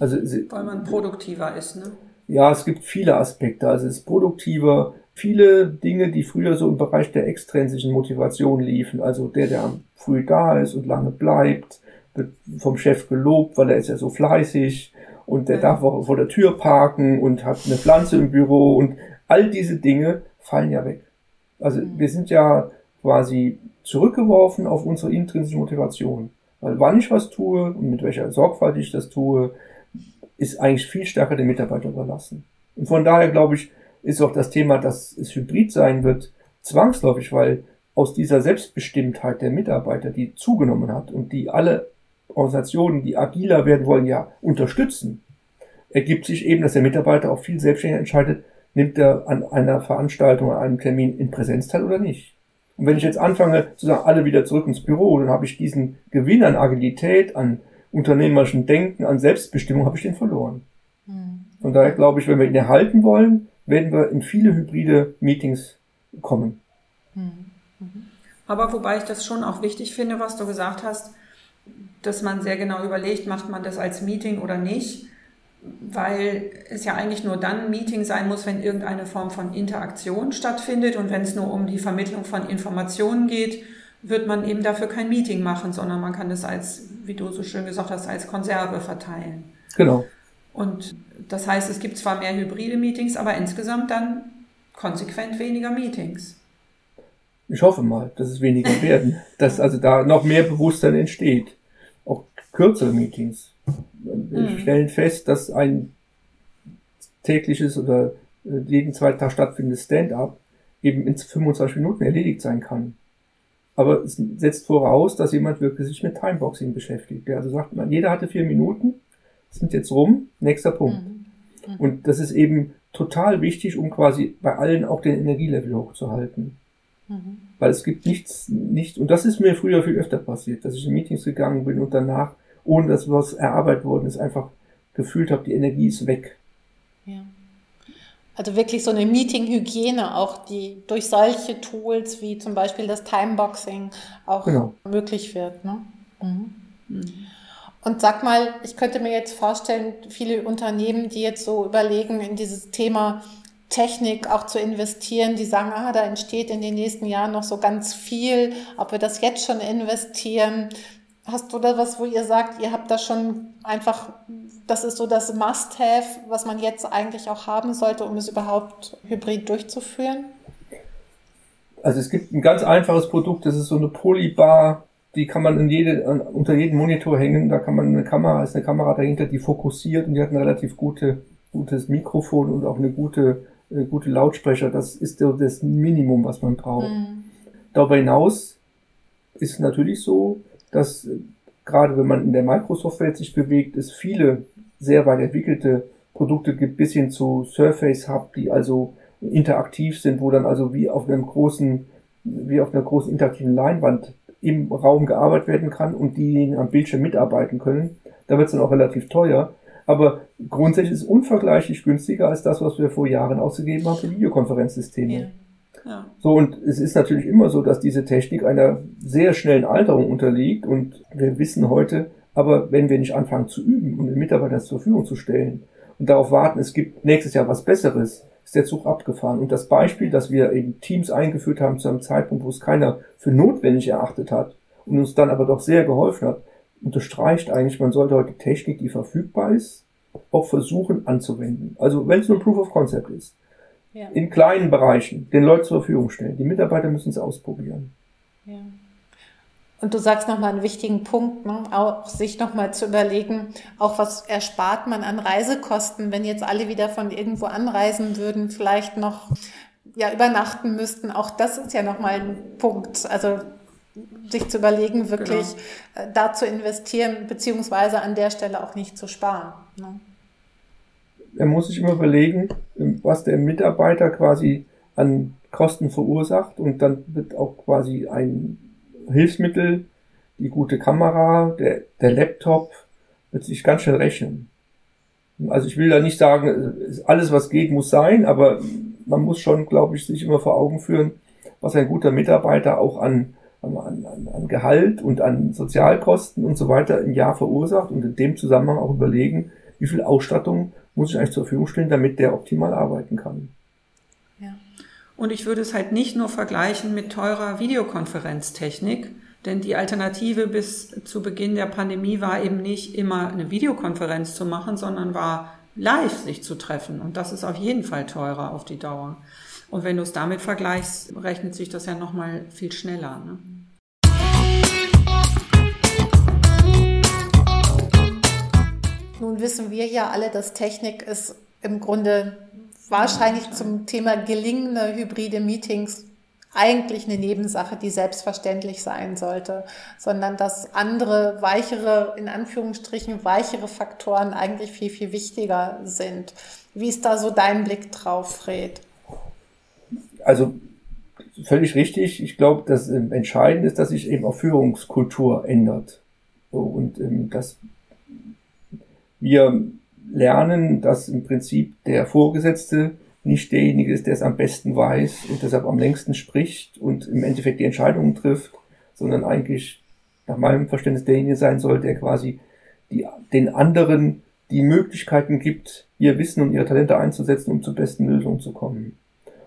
Also sie-
Weil man produktiver ist, ne?
Ja, es gibt viele Aspekte. Also es ist produktiver. Viele Dinge, die früher so im Bereich der extrinsischen Motivation liefen. Also der, der am früh da ist und lange bleibt, wird vom Chef gelobt, weil er ist ja so fleißig und der darf auch vor der Tür parken und hat eine Pflanze im Büro und all diese Dinge fallen ja weg. Also wir sind ja quasi zurückgeworfen auf unsere intrinsische Motivation. Weil wann ich was tue und mit welcher Sorgfalt ich das tue, ist eigentlich viel stärker dem Mitarbeiter überlassen. Und von daher glaube ich, ist auch das Thema, dass es hybrid sein wird, zwangsläufig, weil aus dieser Selbstbestimmtheit der Mitarbeiter, die zugenommen hat und die alle Organisationen, die agiler werden wollen, ja unterstützen, ergibt sich eben, dass der Mitarbeiter auch viel selbstständiger entscheidet, nimmt er an einer Veranstaltung, an einem Termin in Präsenz teil oder nicht. Und wenn ich jetzt anfange zu sagen, alle wieder zurück ins Büro, dann habe ich diesen Gewinn an Agilität, an unternehmerischem Denken, an Selbstbestimmung, habe ich den verloren. Von daher glaube ich, wenn wir ihn erhalten wollen, werden wir in viele hybride Meetings kommen.
Aber wobei ich das schon auch wichtig finde, was du gesagt hast, dass man sehr genau überlegt, macht man das als Meeting oder nicht, weil es ja eigentlich nur dann ein Meeting sein muss, wenn irgendeine Form von Interaktion stattfindet und wenn es nur um die Vermittlung von Informationen geht, wird man eben dafür kein Meeting machen, sondern man kann das als wie du so schön gesagt hast, als Konserve verteilen.
Genau.
Und das heißt, es gibt zwar mehr hybride Meetings, aber insgesamt dann konsequent weniger Meetings.
Ich hoffe mal, dass es weniger werden, dass also da noch mehr Bewusstsein entsteht. Auch kürzere Meetings. Wir
Mhm.
stellen fest, dass ein tägliches oder äh, jeden zweiten Tag stattfindendes Stand-up eben in 25 Minuten erledigt sein kann. Aber es setzt voraus, dass jemand wirklich sich mit Timeboxing beschäftigt. Der also sagt, man, jeder hatte vier Minuten, sind jetzt rum, nächster Punkt. Und das ist eben total wichtig, um quasi bei allen auch den Energielevel hochzuhalten. Weil es gibt nichts, nicht, und das ist mir früher viel öfter passiert, dass ich in Meetings gegangen bin und danach, ohne dass was erarbeitet worden ist, einfach gefühlt habe, die Energie ist weg.
Ja. Also wirklich so eine Meeting-Hygiene auch, die durch solche Tools wie zum Beispiel das Timeboxing auch
Genau.
möglich wird. Ne? Mhm. Und sag mal, ich könnte mir jetzt vorstellen, viele Unternehmen, die jetzt so überlegen, in dieses Thema Technik auch zu investieren, die sagen, ah, da entsteht in den nächsten Jahren noch so ganz viel, ob wir das jetzt schon investieren. Hast du da was, wo ihr sagt, ihr habt da schon einfach, das ist so das Must-Have, was man jetzt eigentlich auch haben sollte, um es überhaupt hybrid durchzuführen?
Also es gibt ein ganz einfaches Produkt, das ist so eine Polybar, die kann man in jede, an, unter jeden Monitor hängen, da kann man eine Kamera, ist eine Kamera dahinter, die fokussiert und die hat ein relativ gute, gutes Mikrofon und auch eine gute, äh, gute Lautsprecher. Das ist so das Minimum, was man braucht. Darüber hinaus ist es natürlich so, dass äh, gerade wenn man in der Microsoft-Welt sich bewegt, es viele sehr weit entwickelte Produkte gibt, bis hin zu Surface Hub, die also interaktiv sind, wo dann also wie auf einem großen, wie auf einer großen interaktiven Leinwand im Raum gearbeitet werden kann und diejenigen am Bildschirm mitarbeiten können. Da wird es dann auch relativ teuer. Aber grundsätzlich ist es unvergleichlich günstiger als das, was wir vor Jahren ausgegeben haben für Videokonferenzsysteme.
Ja.
So, und es ist natürlich immer so, dass diese Technik einer sehr schnellen Alterung unterliegt und wir wissen heute, aber wenn wir nicht anfangen zu üben und den Mitarbeitern zur Verfügung zu stellen und darauf warten, es gibt nächstes Jahr was Besseres, ist der Zug abgefahren. Und das Beispiel, dass wir eben Teams eingeführt haben zu einem Zeitpunkt, wo es keiner für notwendig erachtet hat und uns dann aber doch sehr geholfen hat, unterstreicht eigentlich, man sollte heute Technik, die verfügbar ist, auch versuchen anzuwenden. Also wenn es nur Proof of Concept ist
Ja.
in kleinen Bereichen den Leuten zur Verfügung stellen. Die Mitarbeiter müssen es ausprobieren.
Ja. Und du sagst nochmal einen wichtigen Punkt, ne? auch sich nochmal zu überlegen, auch was erspart man an Reisekosten, wenn jetzt alle wieder von irgendwo anreisen würden, vielleicht noch ja, übernachten müssten. Auch das ist ja nochmal ein Punkt. Also sich zu überlegen, wirklich äh, da zu investieren, beziehungsweise an der Stelle auch nicht zu sparen. Ne?
Er muss sich immer überlegen, was der Mitarbeiter quasi an Kosten verursacht und dann wird auch quasi ein Hilfsmittel, die gute Kamera, der, der Laptop, wird sich ganz schnell rechnen. Also ich will da nicht sagen, alles was geht muss sein, aber man muss schon, glaube ich, sich immer vor Augen führen, was ein guter Mitarbeiter auch an, an, an, an Gehalt und an Sozialkosten und so weiter im Jahr verursacht und in dem Zusammenhang auch überlegen, wie viel Ausstattung muss ich eigentlich zur Verfügung stellen, damit der optimal arbeiten kann.
Und ich würde es halt nicht nur vergleichen mit teurer Videokonferenztechnik, denn die Alternative bis zu Beginn der Pandemie war eben nicht immer eine Videokonferenz zu machen, sondern war live sich zu treffen. Und das ist auf jeden Fall teurer auf die Dauer. Und wenn du es damit vergleichst, rechnet sich das ja nochmal viel schneller. Ne?
Nun wissen wir ja alle, dass Technik ist im Grunde wahrscheinlich zum Thema gelingende hybride Meetings eigentlich eine Nebensache, die selbstverständlich sein sollte, sondern dass andere weichere, in Anführungsstrichen weichere Faktoren eigentlich viel, viel wichtiger sind. Wie ist da so dein Blick drauf, Fred?
Also völlig richtig. Ich glaube, das ähm, Entscheidende ist, dass sich eben auch Führungskultur ändert. So, und ähm, dass wir lernen, dass im Prinzip der Vorgesetzte nicht derjenige ist, der es am besten weiß und deshalb am längsten spricht und im Endeffekt die Entscheidungen trifft, sondern eigentlich nach meinem Verständnis derjenige sein soll, der quasi die, den anderen die Möglichkeiten gibt, ihr Wissen und ihre Talente einzusetzen, um zur besten Lösung zu kommen.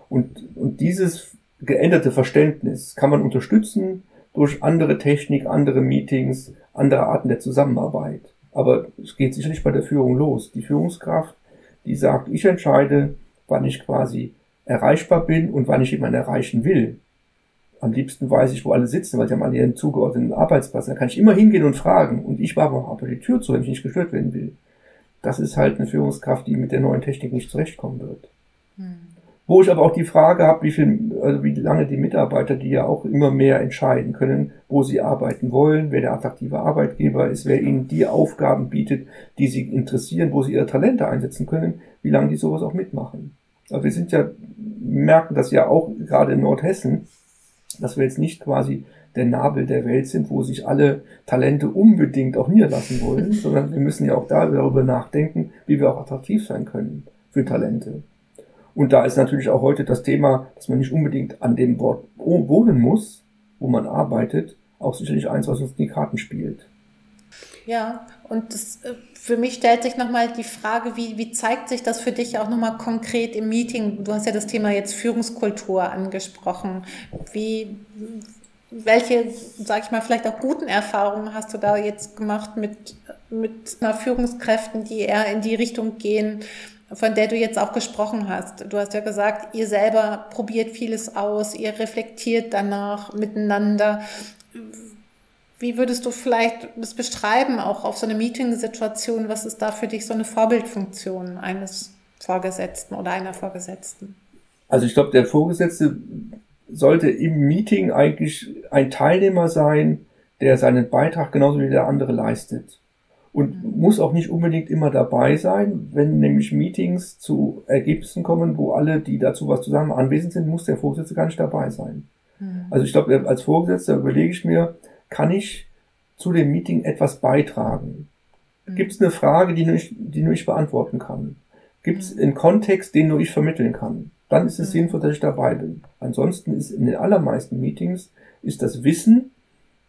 Und, und dieses geänderte Verständnis kann man unterstützen durch andere Technik, andere Meetings, andere Arten der Zusammenarbeit. Aber es geht sicherlich bei der Führung los. Die Führungskraft, die sagt, ich entscheide, wann ich quasi erreichbar bin und wann ich jemanden erreichen will. Am liebsten weiß ich, wo alle sitzen, weil sie haben alle ihren zugeordneten Arbeitsplatz. Da kann ich immer hingehen und fragen. Und ich war aber die Tür zu, wenn ich nicht gestört werden will. Das ist halt eine Führungskraft, die mit der neuen Technik nicht zurechtkommen wird. Hm. Wo ich aber auch die Frage habe, wie viel, also wie lange die Mitarbeiter, die ja auch immer mehr entscheiden können, wo sie arbeiten wollen, wer der attraktive Arbeitgeber ist, wer ihnen die Aufgaben bietet, die sie interessieren, wo sie ihre Talente einsetzen können, wie lange die sowas auch mitmachen. Also wir sind ja, merken das ja auch gerade in Nordhessen, dass wir jetzt nicht quasi der Nabel der Welt sind, wo sich alle Talente unbedingt auch niederlassen wollen, sondern wir müssen ja auch da darüber nachdenken, wie wir auch attraktiv sein können für Talente. Und da ist natürlich auch heute das Thema, dass man nicht unbedingt an dem Wort wohnen muss, wo man arbeitet, auch sicherlich eins, was uns in die Karten spielt.
Ja, und das, äh, für mich stellt sich nochmal die Frage, wie, wie zeigt sich das für dich auch nochmal konkret im Meeting? Du hast ja das Thema jetzt Führungskultur angesprochen. Wie, welche, sag ich mal, vielleicht auch guten Erfahrungen hast du da jetzt gemacht mit, mit Führungskräften, die eher in die Richtung gehen, von der du jetzt auch gesprochen hast. Du hast ja gesagt, ihr selber probiert vieles aus, ihr reflektiert danach miteinander. Wie würdest du vielleicht das beschreiben, auch auf so eine Meeting-Situation? Was ist da für dich so eine Vorbildfunktion eines Vorgesetzten oder einer Vorgesetzten?
Also ich glaube, der Vorgesetzte sollte im Meeting eigentlich ein Teilnehmer sein, der seinen Beitrag genauso wie der andere leistet. Und mhm. muss auch nicht unbedingt immer dabei sein. Wenn nämlich Meetings zu Ergebnissen kommen, wo alle, die dazu was zusammen anwesend sind, muss der Vorgesetzte gar nicht dabei sein. Mhm. Also ich glaube, als Vorgesetzter überlege ich mir, kann ich zu dem Meeting etwas beitragen? Mhm. Gibt es eine Frage, die nur, ich, die nur ich beantworten kann? Gibt es einen Kontext, den nur ich vermitteln kann? dann ist es mhm. sinnvoll, dass ich dabei bin. Ansonsten ist in den allermeisten Meetings ist das Wissen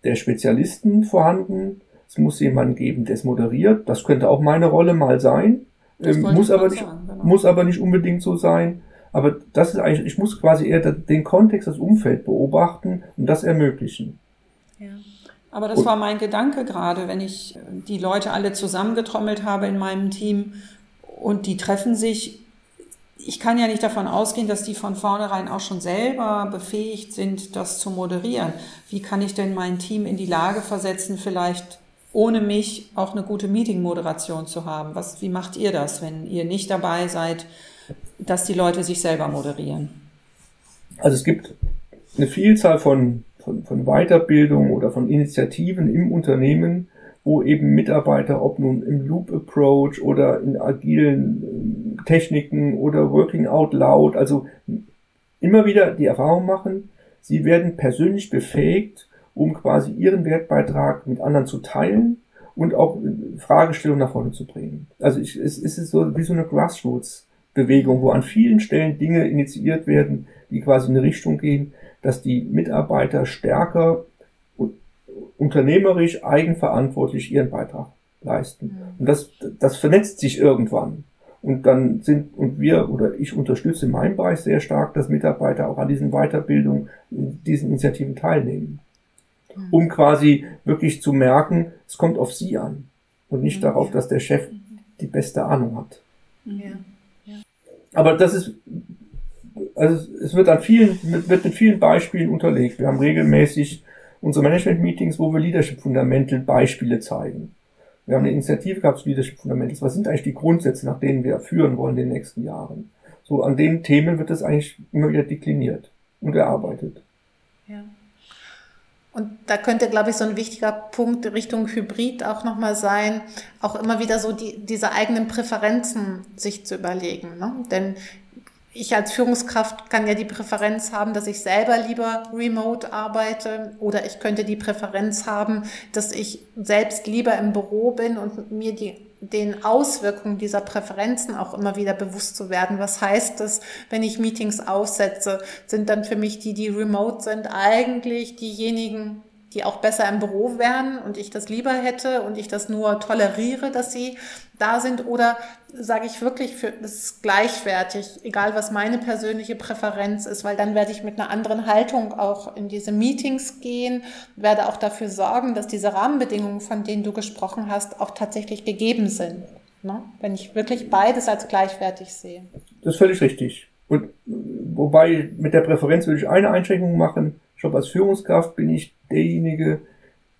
der Spezialisten vorhanden. Es muss jemanden geben, der es moderiert. Das könnte auch meine Rolle mal sein. Ähm, muss aber nicht, sagen, genau. muss aber nicht unbedingt so sein. Aber das ist eigentlich, ich muss quasi eher den Kontext, das Umfeld beobachten und das ermöglichen.
Ja. Aber das und, war mein Gedanke gerade, wenn ich die Leute alle zusammengetrommelt habe in meinem Team und die treffen sich ich kann ja nicht davon ausgehen, dass die von vornherein auch schon selber befähigt sind, das zu moderieren. Wie kann ich denn mein Team in die Lage versetzen, vielleicht ohne mich auch eine gute Meeting-Moderation zu haben? Was, wie macht ihr das, wenn ihr nicht dabei seid, dass die Leute sich selber moderieren?
Also es gibt eine Vielzahl von, von, von Weiterbildung oder von Initiativen im Unternehmen, wo eben Mitarbeiter, ob nun im Loop Approach oder in agilen äh, Techniken oder Working Out Loud, also immer wieder die Erfahrung machen, sie werden persönlich befähigt, um quasi ihren Wertbeitrag mit anderen zu teilen und auch Fragestellungen nach vorne zu bringen. Also ich, es, es ist so wie so eine Grassroots-Bewegung, wo an vielen Stellen Dinge initiiert werden, die quasi in eine Richtung gehen, dass die Mitarbeiter stärker unternehmerisch, eigenverantwortlich ihren Beitrag leisten. Mhm. Und das, das vernetzt sich irgendwann. Und dann sind, und wir oder ich unterstütze in meinem Bereich sehr stark, dass Mitarbeiter auch an diesen Weiterbildungen, diesen Initiativen teilnehmen. Mhm. Um quasi wirklich zu merken, es kommt auf sie an und nicht mhm, darauf, dass der Chef die beste Ahnung hat. Ja. Ja. Aber das ist, also es wird an vielen, wird mit vielen Beispielen unterlegt. Wir haben regelmäßig unsere Management-Meetings, wo wir Leadership Fundamental Beispiele zeigen. Wir haben eine Initiative gehabt zu Leadership Fundamentals. Was sind eigentlich die Grundsätze, nach denen wir führen wollen in den nächsten Jahren? So an den Themen wird das eigentlich immer wieder dekliniert und erarbeitet.
Ja. Und da könnte, glaube ich, so ein wichtiger Punkt Richtung Hybrid auch nochmal sein, auch immer wieder so die, diese eigenen Präferenzen sich zu überlegen. Ne? Denn ich als Führungskraft kann ja die Präferenz haben, dass ich selber lieber remote arbeite oder ich könnte die Präferenz haben, dass ich selbst lieber im Büro bin und mir die den Auswirkungen dieser Präferenzen auch immer wieder bewusst zu werden. Was heißt das, wenn ich Meetings aussetze? Sind dann für mich die, die remote sind, eigentlich diejenigen, die auch besser im Büro wären und ich das lieber hätte und ich das nur toleriere, dass sie da sind? Oder sage ich wirklich, für, das ist gleichwertig, egal was meine persönliche Präferenz ist, weil dann werde ich mit einer anderen Haltung auch in diese Meetings gehen, werde auch dafür sorgen, dass diese Rahmenbedingungen, von denen du gesprochen hast, auch tatsächlich gegeben sind. Ne? Wenn ich wirklich beides als gleichwertig sehe.
Das ist völlig richtig. Und wobei mit der Präferenz würde ich eine Einschränkung machen. Ich glaube, als Führungskraft bin ich derjenige,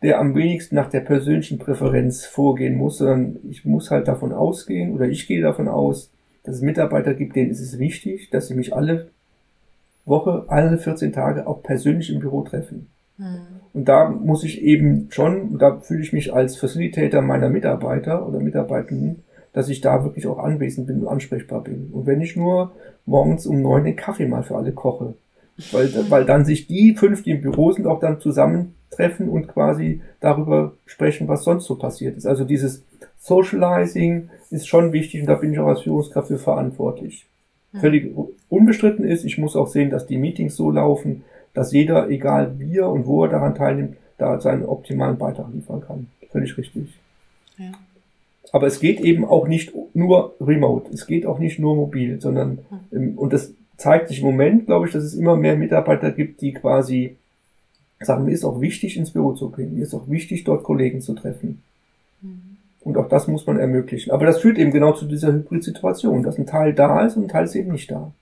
der am wenigsten nach der persönlichen Präferenz vorgehen muss, sondern ich muss halt davon ausgehen oder ich gehe davon aus, dass es Mitarbeiter gibt, denen ist es wichtig, dass sie mich alle Woche, alle 14 Tage auch persönlich im Büro treffen. Mhm. Und da muss ich eben schon, da fühle ich mich als Facilitator meiner Mitarbeiter oder Mitarbeitenden, dass ich da wirklich auch anwesend bin und ansprechbar bin. Und wenn ich nur morgens um neun den Kaffee mal für alle koche, weil, weil dann sich die fünf, die im Büro sind, auch dann zusammentreffen und quasi darüber sprechen, was sonst so passiert ist. Also dieses Socializing ist schon wichtig und da bin ich auch als Führungskraft für verantwortlich. Mhm. Völlig unbestritten ist, ich muss auch sehen, dass die Meetings so laufen, dass jeder, egal wie er und wo er daran teilnimmt, da seinen optimalen Beitrag liefern kann. Völlig richtig. Ja. Aber es geht eben auch nicht nur remote, es geht auch nicht nur mobil, sondern, mhm. und das zeigt sich im Moment, glaube ich, dass es immer mehr Mitarbeiter gibt, die quasi sagen, mir ist auch wichtig, ins Büro zu gehen, mir ist auch wichtig, dort Kollegen zu treffen. Mhm. Und auch das muss man ermöglichen. Aber das führt eben genau zu dieser Hybrid-Situation, dass ein Teil da ist und ein Teil ist eben nicht da.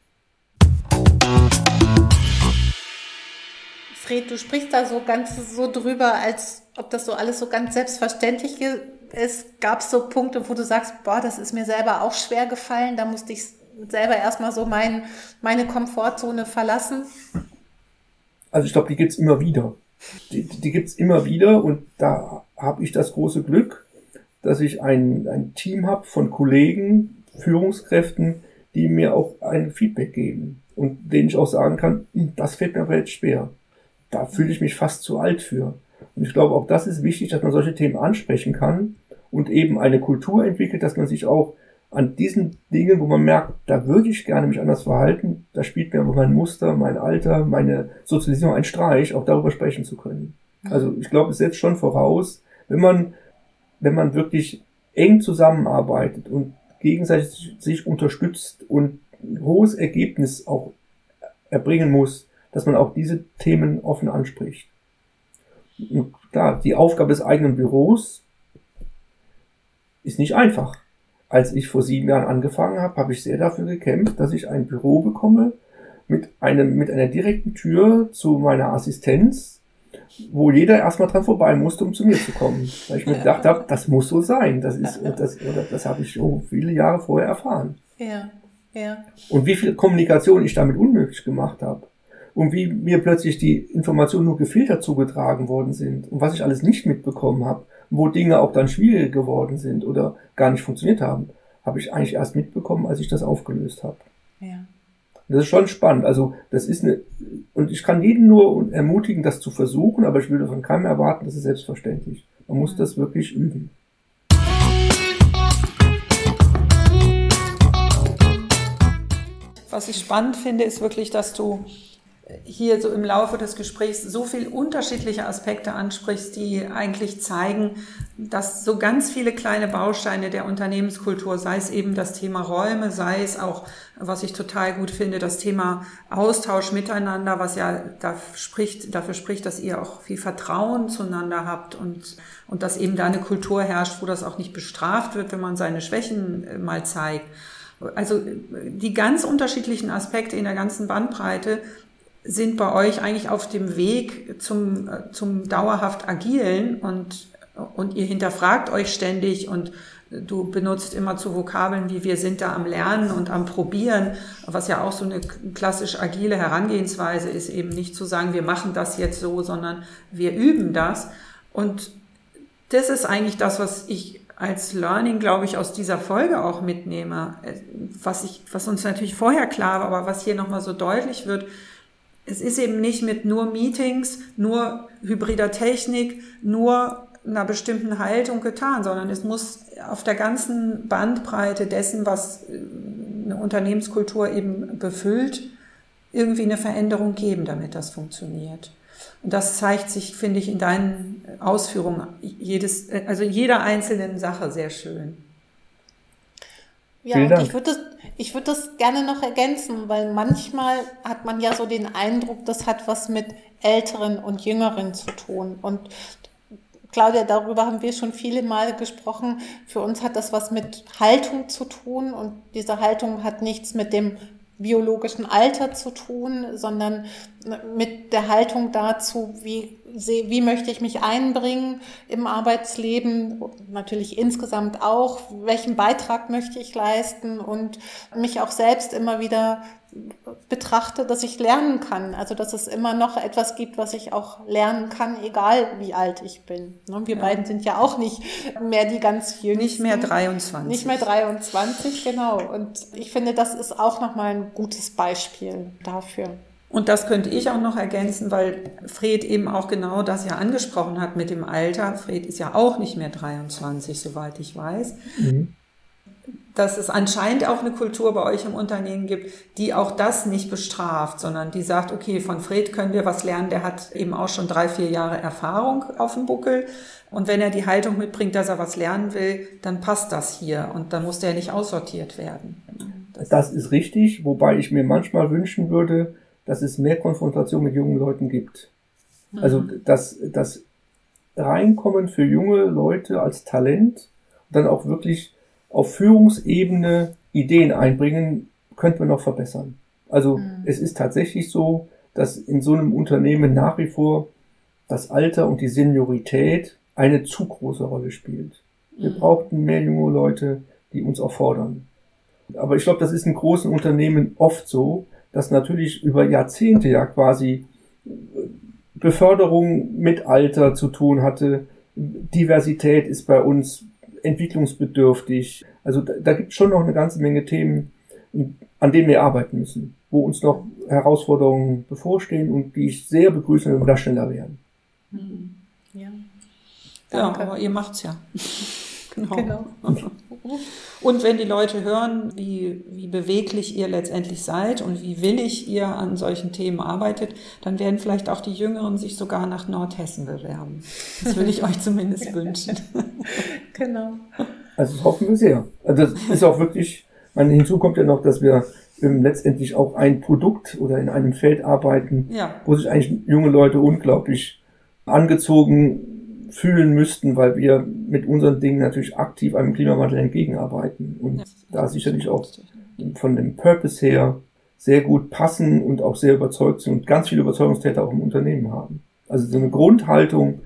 Fred, du sprichst da so ganz so drüber, als ob das so alles so ganz selbstverständlich ist. Gab es so Punkte, wo du sagst, boah, das ist mir selber auch schwer gefallen, da musste ich selber erstmal so mein, meine Komfortzone verlassen?
Also ich glaube, die gibt's immer wieder. Die, die gibt's immer wieder und da habe ich das große Glück, dass ich ein, ein Team habe von Kollegen, Führungskräften, die mir auch ein Feedback geben und denen ich auch sagen kann, hm, das fällt mir aber jetzt schwer. Da fühle ich mich fast zu alt für. Und ich glaube, auch das ist wichtig, dass man solche Themen ansprechen kann und eben eine Kultur entwickelt, dass man sich auch an diesen Dingen, wo man merkt, da würde ich gerne mich anders verhalten, da spielt mir aber mein Muster, mein Alter, meine Sozialisierung ein Streich, auch darüber sprechen zu können. Also ich glaube, es setzt schon voraus, wenn man, wenn man wirklich eng zusammenarbeitet und gegenseitig sich unterstützt und ein hohes Ergebnis auch erbringen muss, dass man auch diese Themen offen anspricht. Und klar, die Aufgabe des eigenen Büros ist nicht einfach als ich vor sieben Jahren angefangen habe, habe ich sehr dafür gekämpft, dass ich ein Büro bekomme mit einem, mit einer direkten Tür zu meiner Assistenz, wo jeder erstmal dran vorbei musste, um zu mir zu kommen. Weil ich mir gedacht habe, das muss so sein. Das ist, das, oder das habe ich schon viele Jahre vorher erfahren.
Ja, ja.
Und wie viel Kommunikation ich damit unmöglich gemacht habe. Und wie mir plötzlich die Informationen nur gefiltert zugetragen worden sind. Und was ich alles nicht mitbekommen habe wo Dinge auch dann schwieriger geworden sind oder gar nicht funktioniert haben, habe ich eigentlich erst mitbekommen, als ich das aufgelöst habe. Ja. Das ist schon spannend. Also das ist eine, und ich kann jeden nur ermutigen, das zu versuchen, aber ich würde von keinem erwarten, das ist selbstverständlich. Man muss das wirklich üben.
Was ich spannend finde, ist wirklich, dass du hier so im Laufe des Gesprächs so viel unterschiedliche Aspekte ansprichst, die eigentlich zeigen, dass so ganz viele kleine Bausteine der Unternehmenskultur, sei es eben das Thema Räume, sei es auch, was ich total gut finde, das Thema Austausch miteinander, was ja da spricht, dafür spricht, dass ihr auch viel Vertrauen zueinander habt und, und dass eben da eine Kultur herrscht, wo das auch nicht bestraft wird, wenn man seine Schwächen äh, mal zeigt. Also die ganz unterschiedlichen Aspekte in der ganzen Bandbreite sind bei euch eigentlich auf dem Weg zum, zum dauerhaft Agilen und, und ihr hinterfragt euch ständig und du benutzt immer zu Vokabeln wie wir sind da am Lernen und am Probieren, was ja auch so eine klassisch agile Herangehensweise ist, eben nicht zu sagen, wir machen das jetzt so, sondern wir üben das. Und das ist eigentlich das, was ich als Learning, glaube ich, aus dieser Folge auch mitnehme, was ich, was uns natürlich vorher klar war, aber was hier nochmal so deutlich wird, es ist eben nicht mit nur Meetings, nur hybrider Technik, nur einer bestimmten Haltung getan, sondern es muss auf der ganzen Bandbreite dessen, was äh, eine Unternehmenskultur eben befüllt, irgendwie eine Veränderung geben, damit das funktioniert. Und das zeigt sich, finde ich, in deinen Ausführungen jedes, also jeder einzelnen Sache sehr schön.
Ja, und ich würde das, ich würde das gerne noch ergänzen, weil manchmal hat man ja so den Eindruck, das hat was mit Älteren und Jüngeren zu tun. Und Claudia, darüber haben wir schon viele Male gesprochen. Für uns hat das was mit Haltung zu tun und diese Haltung hat nichts mit dem biologischen Alter zu tun, sondern mit der Haltung dazu, wie, wie möchte ich mich einbringen im Arbeitsleben, natürlich insgesamt auch, welchen Beitrag möchte ich leisten und mich auch selbst immer wieder betrachte, dass ich lernen kann. Also dass es immer noch etwas gibt, was ich auch lernen kann, egal wie alt ich bin. Ne, wir ja. beiden sind ja auch nicht mehr die ganz jüngsten.
Nicht mehr 23.
Nicht mehr 23, genau. Und ich finde, das ist auch nochmal ein gutes Beispiel dafür.
Und das könnte ich auch noch ergänzen, weil Fred eben auch genau das ja angesprochen hat mit dem Alter. Fred ist ja auch nicht mehr 23, soweit ich weiß. Mhm dass es anscheinend auch eine Kultur bei euch im Unternehmen gibt, die auch das nicht bestraft, sondern die sagt, okay, von Fred können wir was lernen, der hat eben auch schon drei, vier Jahre Erfahrung auf dem Buckel. Und wenn er die Haltung mitbringt, dass er was lernen will, dann passt das hier und dann muss der nicht aussortiert werden.
Das, das ist richtig, wobei ich mir manchmal wünschen würde, dass es mehr Konfrontation mit jungen Leuten gibt. Also mhm. dass das Reinkommen für junge Leute als Talent dann auch wirklich auf Führungsebene Ideen einbringen, könnte man noch verbessern. Also mhm. es ist tatsächlich so, dass in so einem Unternehmen nach wie vor das Alter und die Seniorität eine zu große Rolle spielt. Wir mhm. brauchten mehr junge Leute, die uns auch fordern. Aber ich glaube, das ist in großen Unternehmen oft so, dass natürlich über Jahrzehnte ja quasi Beförderung mit Alter zu tun hatte. Diversität ist bei uns entwicklungsbedürftig. Also da, da gibt es schon noch eine ganze Menge Themen, an denen wir arbeiten müssen, wo uns noch Herausforderungen bevorstehen und die ich sehr begrüße, wenn wir da schneller werden.
Hm. Ja, ja aber ihr macht's ja. genau. genau. Und wenn die Leute hören, wie, wie beweglich ihr letztendlich seid und wie willig ihr an solchen Themen arbeitet, dann werden vielleicht auch die Jüngeren sich sogar nach Nordhessen bewerben. Das würde ich euch zumindest wünschen.
Genau.
Also das hoffen wir sehr. Also das ist auch wirklich, meine, hinzu kommt ja noch, dass wir letztendlich auch ein Produkt oder in einem Feld arbeiten, ja. wo sich eigentlich junge Leute unglaublich angezogen fühlen müssten, weil wir mit unseren Dingen natürlich aktiv einem Klimawandel entgegenarbeiten und ja. da sicherlich auch von dem Purpose her sehr gut passen und auch sehr überzeugt sind und ganz viele Überzeugungstäter auch im Unternehmen haben. Also so eine Grundhaltung,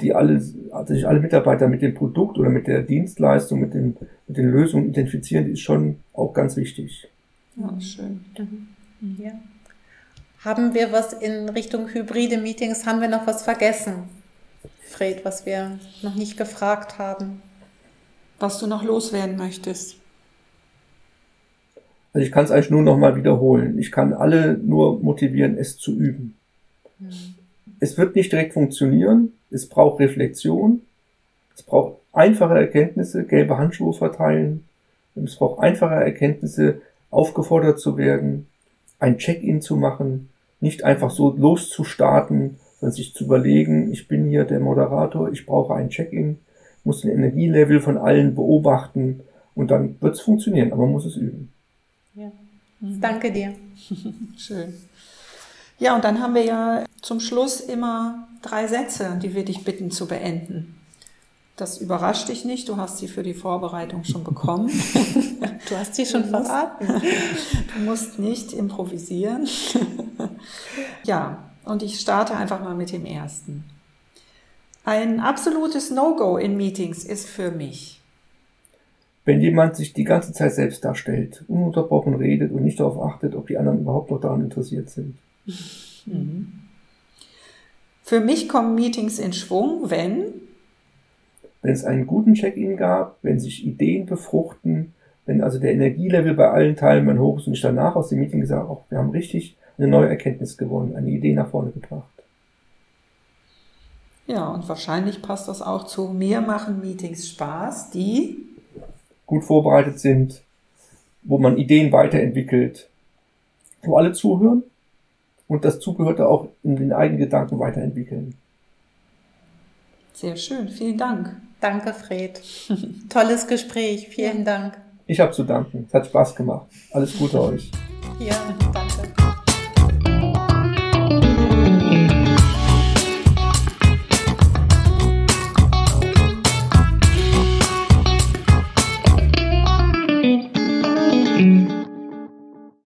die alle, also sich alle Mitarbeiter mit dem Produkt oder mit der Dienstleistung, mit, dem, mit den Lösungen identifizieren, die ist schon auch ganz wichtig.
Ja, schön.
Ja. Haben wir was in Richtung hybride Meetings, haben wir noch was vergessen? Fred, was wir noch nicht gefragt haben.
Was du noch loswerden möchtest.
Also ich kann es eigentlich nur noch mal wiederholen. Ich kann alle nur motivieren, es zu üben. Mhm. Es wird nicht direkt funktionieren. Es braucht Reflexion. Es braucht einfache Erkenntnisse, gelbe Handschuhe verteilen. Es braucht einfache Erkenntnisse, aufgefordert zu werden, ein Check-in zu machen, nicht einfach so loszustarten sondern sich zu überlegen, ich bin hier der Moderator, ich brauche ein Check-in, muss den Energielevel von allen beobachten und dann wird es funktionieren, aber man muss es üben.
Ja. Mhm. Danke dir.
Schön. Ja, und dann haben wir ja zum Schluss immer drei Sätze, die wir dich bitten zu beenden. Das überrascht dich nicht, du hast sie für die Vorbereitung schon bekommen.
du hast sie schon verraten.
Du musst nicht improvisieren. Ja, und ich starte einfach mal mit dem ersten. Ein absolutes No-Go in Meetings ist für mich.
Wenn jemand sich die ganze Zeit selbst darstellt, ununterbrochen redet und nicht darauf achtet, ob die anderen überhaupt noch daran interessiert sind. Mhm.
Für mich kommen Meetings in Schwung, wenn
wenn es einen guten Check-in gab, wenn sich Ideen befruchten, wenn also der Energielevel bei allen Teilnehmern hoch ist und ich danach aus dem Meeting gesagt, auch wir haben richtig eine neue Erkenntnis gewonnen, eine Idee nach vorne gebracht.
Ja, und wahrscheinlich passt das auch zu mir machen Meetings Spaß, die
gut vorbereitet sind, wo man Ideen weiterentwickelt, wo alle zuhören und das Zugehörte auch in den eigenen Gedanken weiterentwickeln.
Sehr schön, vielen Dank.
Danke, Fred. Tolles Gespräch, vielen Dank.
Ich habe zu danken. Es hat Spaß gemacht. Alles Gute euch.
Ja, danke.